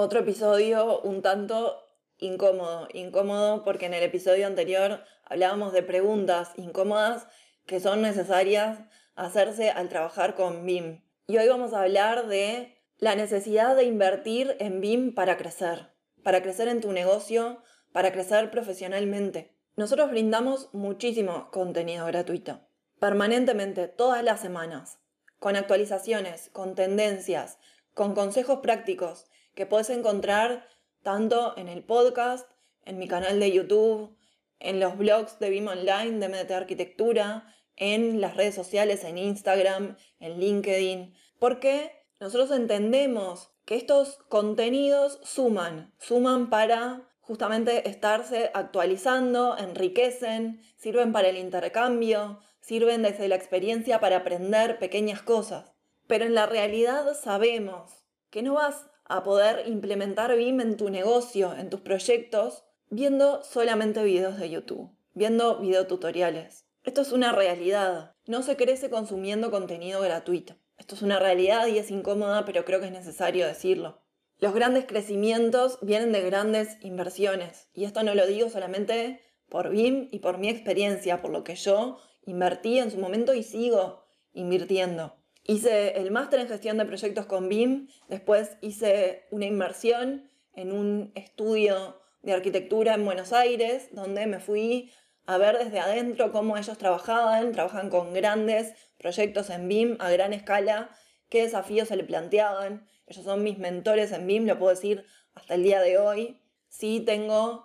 Otro episodio un tanto incómodo, incómodo porque en el episodio anterior hablábamos de preguntas incómodas que son necesarias hacerse al trabajar con BIM. Y hoy vamos a hablar de la necesidad de invertir en BIM para crecer, para crecer en tu negocio, para crecer profesionalmente. Nosotros brindamos muchísimo contenido gratuito, permanentemente, todas las semanas, con actualizaciones, con tendencias, con consejos prácticos que puedes encontrar tanto en el podcast, en mi canal de YouTube, en los blogs de BIM Online de MDT Arquitectura, en las redes sociales, en Instagram, en LinkedIn, porque nosotros entendemos que estos contenidos suman, suman para justamente estarse actualizando, enriquecen, sirven para el intercambio, sirven desde la experiencia para aprender pequeñas cosas. Pero en la realidad sabemos que no vas a poder implementar BIM en tu negocio, en tus proyectos, viendo solamente videos de YouTube, viendo videotutoriales. Esto es una realidad. No se crece consumiendo contenido gratuito. Esto es una realidad y es incómoda, pero creo que es necesario decirlo. Los grandes crecimientos vienen de grandes inversiones. Y esto no lo digo solamente por BIM y por mi experiencia, por lo que yo invertí en su momento y sigo invirtiendo. Hice el máster en gestión de proyectos con BIM, después hice una inmersión en un estudio de arquitectura en Buenos Aires, donde me fui a ver desde adentro cómo ellos trabajaban, trabajan con grandes proyectos en BIM a gran escala, qué desafíos se le planteaban. Ellos son mis mentores en BIM, lo puedo decir hasta el día de hoy. Si tengo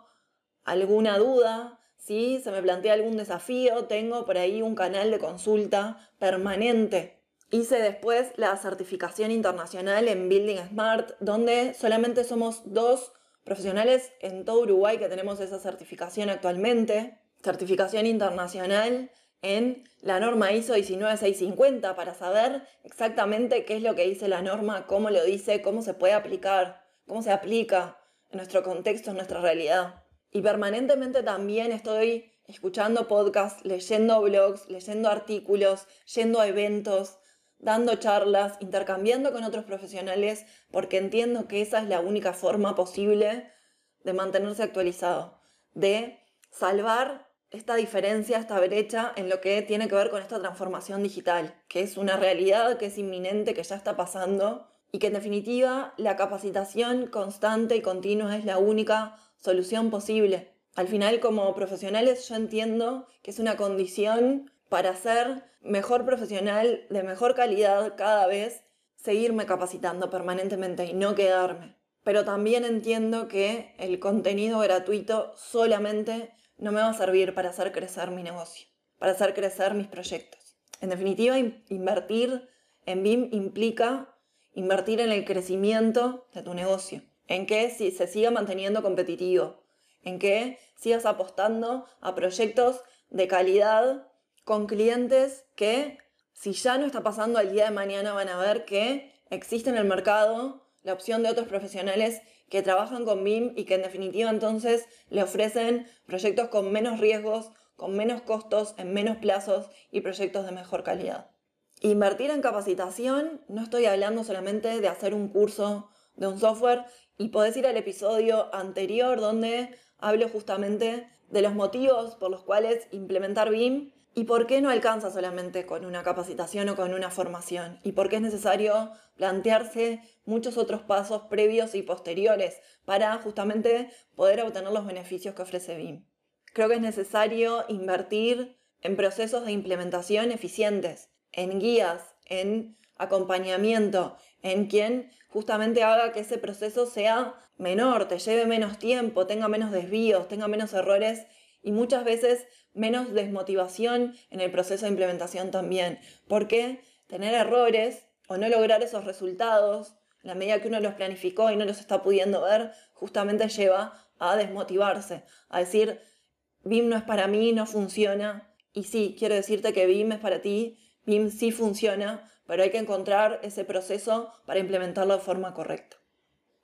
alguna duda, si se me plantea algún desafío, tengo por ahí un canal de consulta permanente. Hice después la certificación internacional en Building Smart, donde solamente somos dos profesionales en todo Uruguay que tenemos esa certificación actualmente certificación internacional en la norma ISO 19650 para saber exactamente qué es lo que dice la norma, cómo lo dice, cómo se puede aplicar, cómo se aplica en nuestro contexto, en nuestra realidad. Y permanentemente también estoy escuchando podcasts, leyendo blogs, leyendo artículos, yendo a eventos, dando charlas, intercambiando con otros profesionales, porque entiendo que esa es la única forma posible de mantenerse actualizado, de salvar esta diferencia, esta brecha en lo que tiene que ver con esta transformación digital, que es una realidad que es inminente, que ya está pasando y que en definitiva la capacitación constante y continua es la única solución posible. Al final como profesionales yo entiendo que es una condición para ser mejor profesional, de mejor calidad cada vez, seguirme capacitando permanentemente y no quedarme. Pero también entiendo que el contenido gratuito solamente no me va a servir para hacer crecer mi negocio, para hacer crecer mis proyectos. En definitiva, invertir en BIM implica invertir en el crecimiento de tu negocio, en que si se siga manteniendo competitivo, en que sigas apostando a proyectos de calidad con clientes que si ya no está pasando al día de mañana van a ver que existe en el mercado la opción de otros profesionales que trabajan con BIM y que en definitiva entonces le ofrecen proyectos con menos riesgos, con menos costos, en menos plazos y proyectos de mejor calidad. Invertir en capacitación, no estoy hablando solamente de hacer un curso de un software y podés ir al episodio anterior donde hablo justamente de los motivos por los cuales implementar BIM ¿Y por qué no alcanza solamente con una capacitación o con una formación? ¿Y por qué es necesario plantearse muchos otros pasos previos y posteriores para justamente poder obtener los beneficios que ofrece BIM? Creo que es necesario invertir en procesos de implementación eficientes, en guías, en acompañamiento, en quien justamente haga que ese proceso sea menor, te lleve menos tiempo, tenga menos desvíos, tenga menos errores y muchas veces menos desmotivación en el proceso de implementación también, porque tener errores o no lograr esos resultados, la medida que uno los planificó y no los está pudiendo ver, justamente lleva a desmotivarse, a decir, BIM no es para mí, no funciona. Y sí, quiero decirte que BIM es para ti, BIM sí funciona, pero hay que encontrar ese proceso para implementarlo de forma correcta.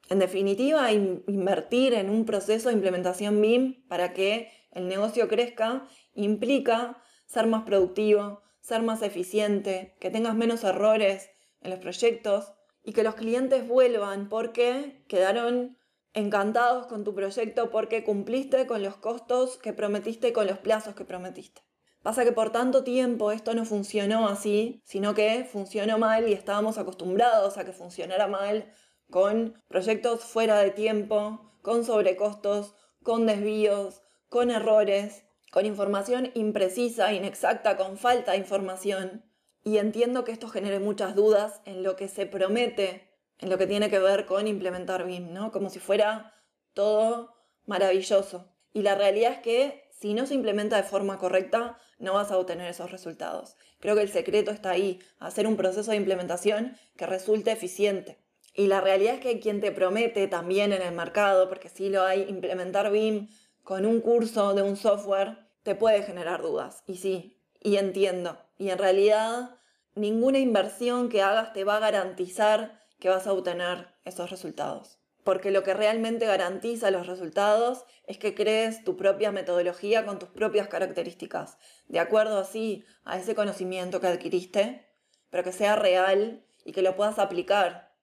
En definitiva, invertir en un proceso de implementación BIM para que el negocio crezca implica ser más productivo, ser más eficiente, que tengas menos errores en los proyectos y que los clientes vuelvan porque quedaron encantados con tu proyecto porque cumpliste con los costos que prometiste, con los plazos que prometiste. Pasa que por tanto tiempo esto no funcionó así, sino que funcionó mal y estábamos acostumbrados a que funcionara mal con proyectos fuera de tiempo, con sobrecostos, con desvíos, con errores, con información imprecisa, inexacta, con falta de información. Y entiendo que esto genere muchas dudas en lo que se promete en lo que tiene que ver con implementar BIM, ¿no? Como si fuera todo maravilloso. Y la realidad es que si no se implementa de forma correcta, no vas a obtener esos resultados. Creo que el secreto está ahí, hacer un proceso de implementación que resulte eficiente. Y la realidad es que quien te promete también en el mercado, porque si lo hay, implementar BIM con un curso de un software, te puede generar dudas. Y sí, y entiendo. Y en realidad, ninguna inversión que hagas te va a garantizar que vas a obtener esos resultados. Porque lo que realmente garantiza los resultados es que crees tu propia metodología con tus propias características, de acuerdo así a ese conocimiento que adquiriste, pero que sea real y que lo puedas aplicar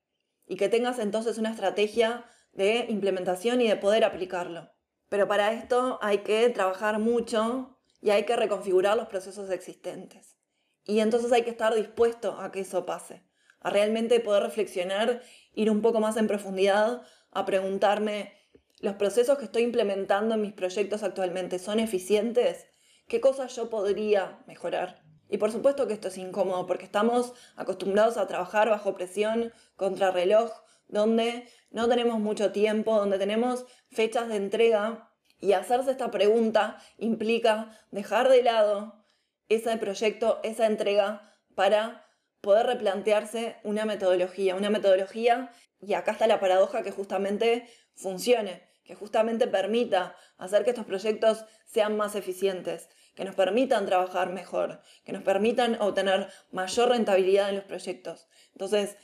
y que tengas entonces una estrategia de implementación y de poder aplicarlo. Pero para esto hay que trabajar mucho y hay que reconfigurar los procesos existentes. Y entonces hay que estar dispuesto a que eso pase a realmente poder reflexionar, ir un poco más en profundidad, a preguntarme, ¿los procesos que estoy implementando en mis proyectos actualmente son eficientes? ¿Qué cosas yo podría mejorar? Y por supuesto que esto es incómodo porque estamos acostumbrados a trabajar bajo presión, contra reloj, donde no tenemos mucho tiempo, donde tenemos fechas de entrega y hacerse esta pregunta implica dejar de lado ese proyecto, esa entrega para poder replantearse una metodología, una metodología, y acá está la paradoja que justamente funcione, que justamente permita hacer que estos proyectos sean más eficientes, que nos permitan trabajar mejor, que nos permitan obtener mayor rentabilidad en los proyectos. Entonces,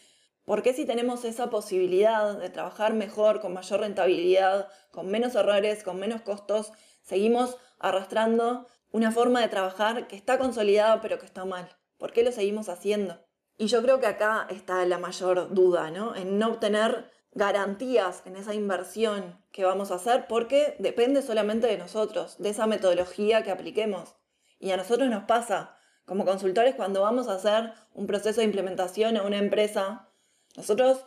¿por qué si tenemos esa posibilidad de trabajar mejor, con mayor rentabilidad, con menos errores, con menos costos, seguimos arrastrando una forma de trabajar que está consolidada pero que está mal? ¿Por qué lo seguimos haciendo? Y yo creo que acá está la mayor duda, ¿no? En no obtener garantías en esa inversión que vamos a hacer porque depende solamente de nosotros, de esa metodología que apliquemos. Y a nosotros nos pasa, como consultores, cuando vamos a hacer un proceso de implementación a una empresa, nosotros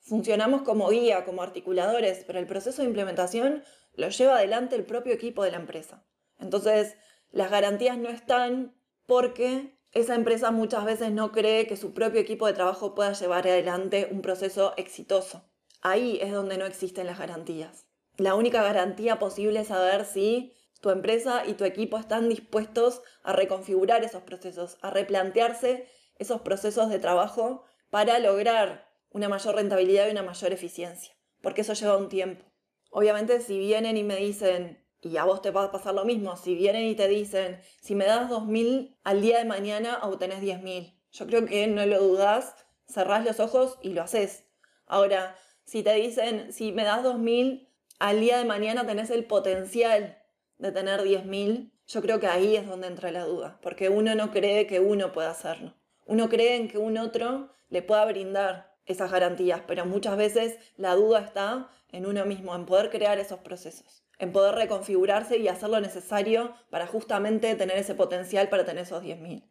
funcionamos como guía, como articuladores, pero el proceso de implementación lo lleva adelante el propio equipo de la empresa. Entonces, las garantías no están porque esa empresa muchas veces no cree que su propio equipo de trabajo pueda llevar adelante un proceso exitoso. Ahí es donde no existen las garantías. La única garantía posible es saber si tu empresa y tu equipo están dispuestos a reconfigurar esos procesos, a replantearse esos procesos de trabajo para lograr una mayor rentabilidad y una mayor eficiencia, porque eso lleva un tiempo. Obviamente si vienen y me dicen, y a vos te va a pasar lo mismo. Si vienen y te dicen, si me das 2.000 al día de mañana, obtenés 10.000. Yo creo que no lo dudás, cerrás los ojos y lo haces. Ahora, si te dicen, si me das 2.000 al día de mañana, tenés el potencial de tener 10.000, yo creo que ahí es donde entra la duda, porque uno no cree que uno pueda hacerlo. Uno cree en que un otro le pueda brindar esas garantías, pero muchas veces la duda está en uno mismo, en poder crear esos procesos en poder reconfigurarse y hacer lo necesario para justamente tener ese potencial para tener esos 10.000.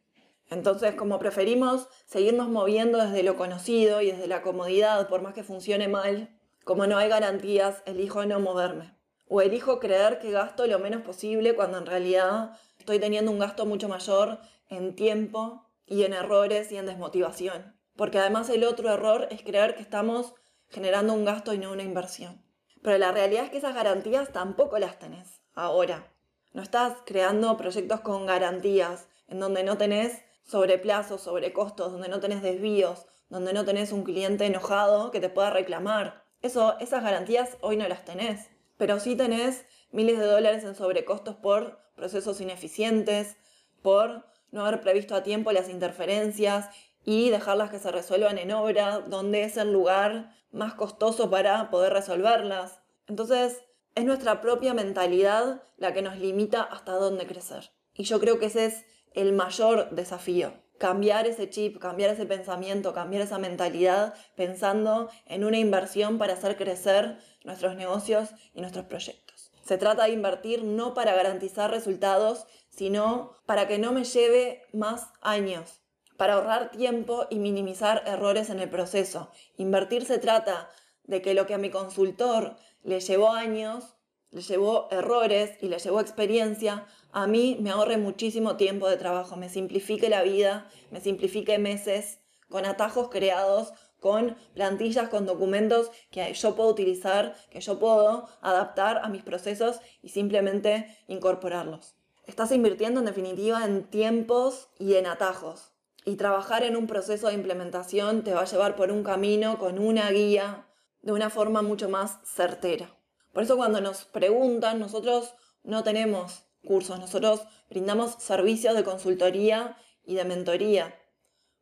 Entonces, como preferimos seguirnos moviendo desde lo conocido y desde la comodidad, por más que funcione mal, como no hay garantías, elijo no moverme. O elijo creer que gasto lo menos posible cuando en realidad estoy teniendo un gasto mucho mayor en tiempo y en errores y en desmotivación. Porque además el otro error es creer que estamos generando un gasto y no una inversión. Pero la realidad es que esas garantías tampoco las tenés ahora. No estás creando proyectos con garantías, en donde no tenés sobre plazos, sobre costos, donde no tenés desvíos, donde no tenés un cliente enojado que te pueda reclamar. Eso, esas garantías hoy no las tenés, pero sí tenés miles de dólares en sobrecostos por procesos ineficientes, por no haber previsto a tiempo las interferencias y dejarlas que se resuelvan en obra, donde es el lugar más costoso para poder resolverlas. Entonces, es nuestra propia mentalidad la que nos limita hasta dónde crecer. Y yo creo que ese es el mayor desafío. Cambiar ese chip, cambiar ese pensamiento, cambiar esa mentalidad pensando en una inversión para hacer crecer nuestros negocios y nuestros proyectos. Se trata de invertir no para garantizar resultados, sino para que no me lleve más años, para ahorrar tiempo y minimizar errores en el proceso. Invertir se trata de que lo que a mi consultor le llevó años, le llevó errores y le llevó experiencia, a mí me ahorre muchísimo tiempo de trabajo, me simplifique la vida, me simplifique meses con atajos creados, con plantillas, con documentos que yo puedo utilizar, que yo puedo adaptar a mis procesos y simplemente incorporarlos. Estás invirtiendo en definitiva en tiempos y en atajos. Y trabajar en un proceso de implementación te va a llevar por un camino con una guía de una forma mucho más certera. Por eso cuando nos preguntan, nosotros no tenemos cursos, nosotros brindamos servicios de consultoría y de mentoría.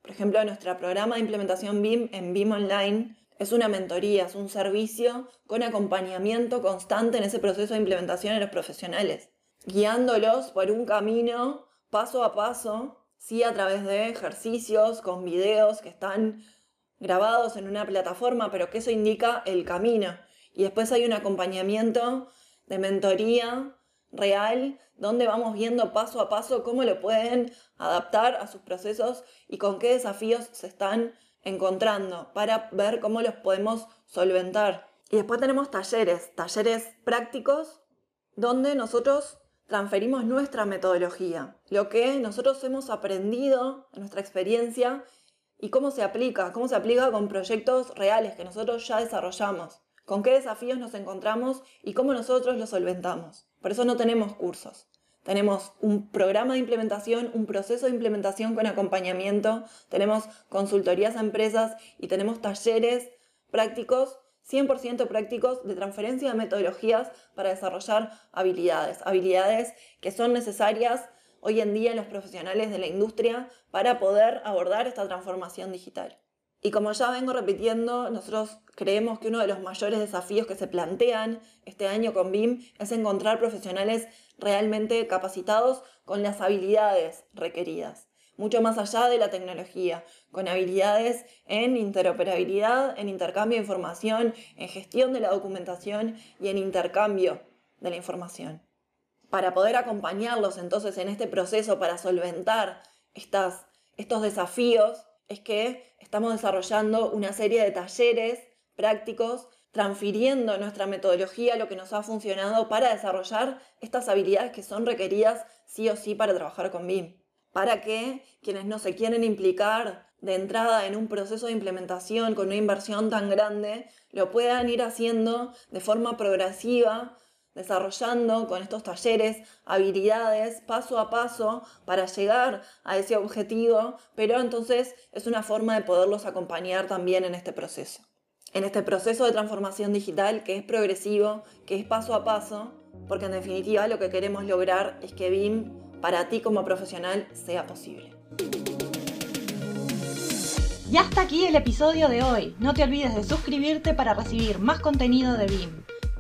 Por ejemplo, nuestro programa de implementación BIM en BIM Online es una mentoría, es un servicio con acompañamiento constante en ese proceso de implementación en los profesionales, guiándolos por un camino paso a paso, sí a través de ejercicios con videos que están grabados en una plataforma, pero que eso indica el camino. Y después hay un acompañamiento de mentoría real, donde vamos viendo paso a paso cómo lo pueden adaptar a sus procesos y con qué desafíos se están encontrando para ver cómo los podemos solventar. Y después tenemos talleres, talleres prácticos, donde nosotros transferimos nuestra metodología, lo que nosotros hemos aprendido en nuestra experiencia y cómo se aplica, cómo se aplica con proyectos reales que nosotros ya desarrollamos, con qué desafíos nos encontramos y cómo nosotros los solventamos. Por eso no tenemos cursos. Tenemos un programa de implementación, un proceso de implementación con acompañamiento, tenemos consultorías a empresas y tenemos talleres prácticos, 100% prácticos de transferencia de metodologías para desarrollar habilidades, habilidades que son necesarias hoy en día en los profesionales de la industria para poder abordar esta transformación digital. Y como ya vengo repitiendo, nosotros creemos que uno de los mayores desafíos que se plantean este año con BIM es encontrar profesionales realmente capacitados con las habilidades requeridas, mucho más allá de la tecnología, con habilidades en interoperabilidad, en intercambio de información, en gestión de la documentación y en intercambio de la información para poder acompañarlos entonces en este proceso, para solventar estas, estos desafíos, es que estamos desarrollando una serie de talleres prácticos, transfiriendo nuestra metodología, lo que nos ha funcionado para desarrollar estas habilidades que son requeridas sí o sí para trabajar con BIM. Para que quienes no se quieren implicar de entrada en un proceso de implementación con una inversión tan grande, lo puedan ir haciendo de forma progresiva desarrollando con estos talleres habilidades paso a paso para llegar a ese objetivo, pero entonces es una forma de poderlos acompañar también en este proceso. En este proceso de transformación digital que es progresivo, que es paso a paso, porque en definitiva lo que queremos lograr es que BIM para ti como profesional sea posible. Y hasta aquí el episodio de hoy. No te olvides de suscribirte para recibir más contenido de BIM.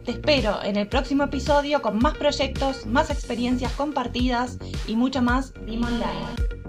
Te espero en el próximo episodio con más proyectos, más experiencias compartidas y mucho más BIM Online.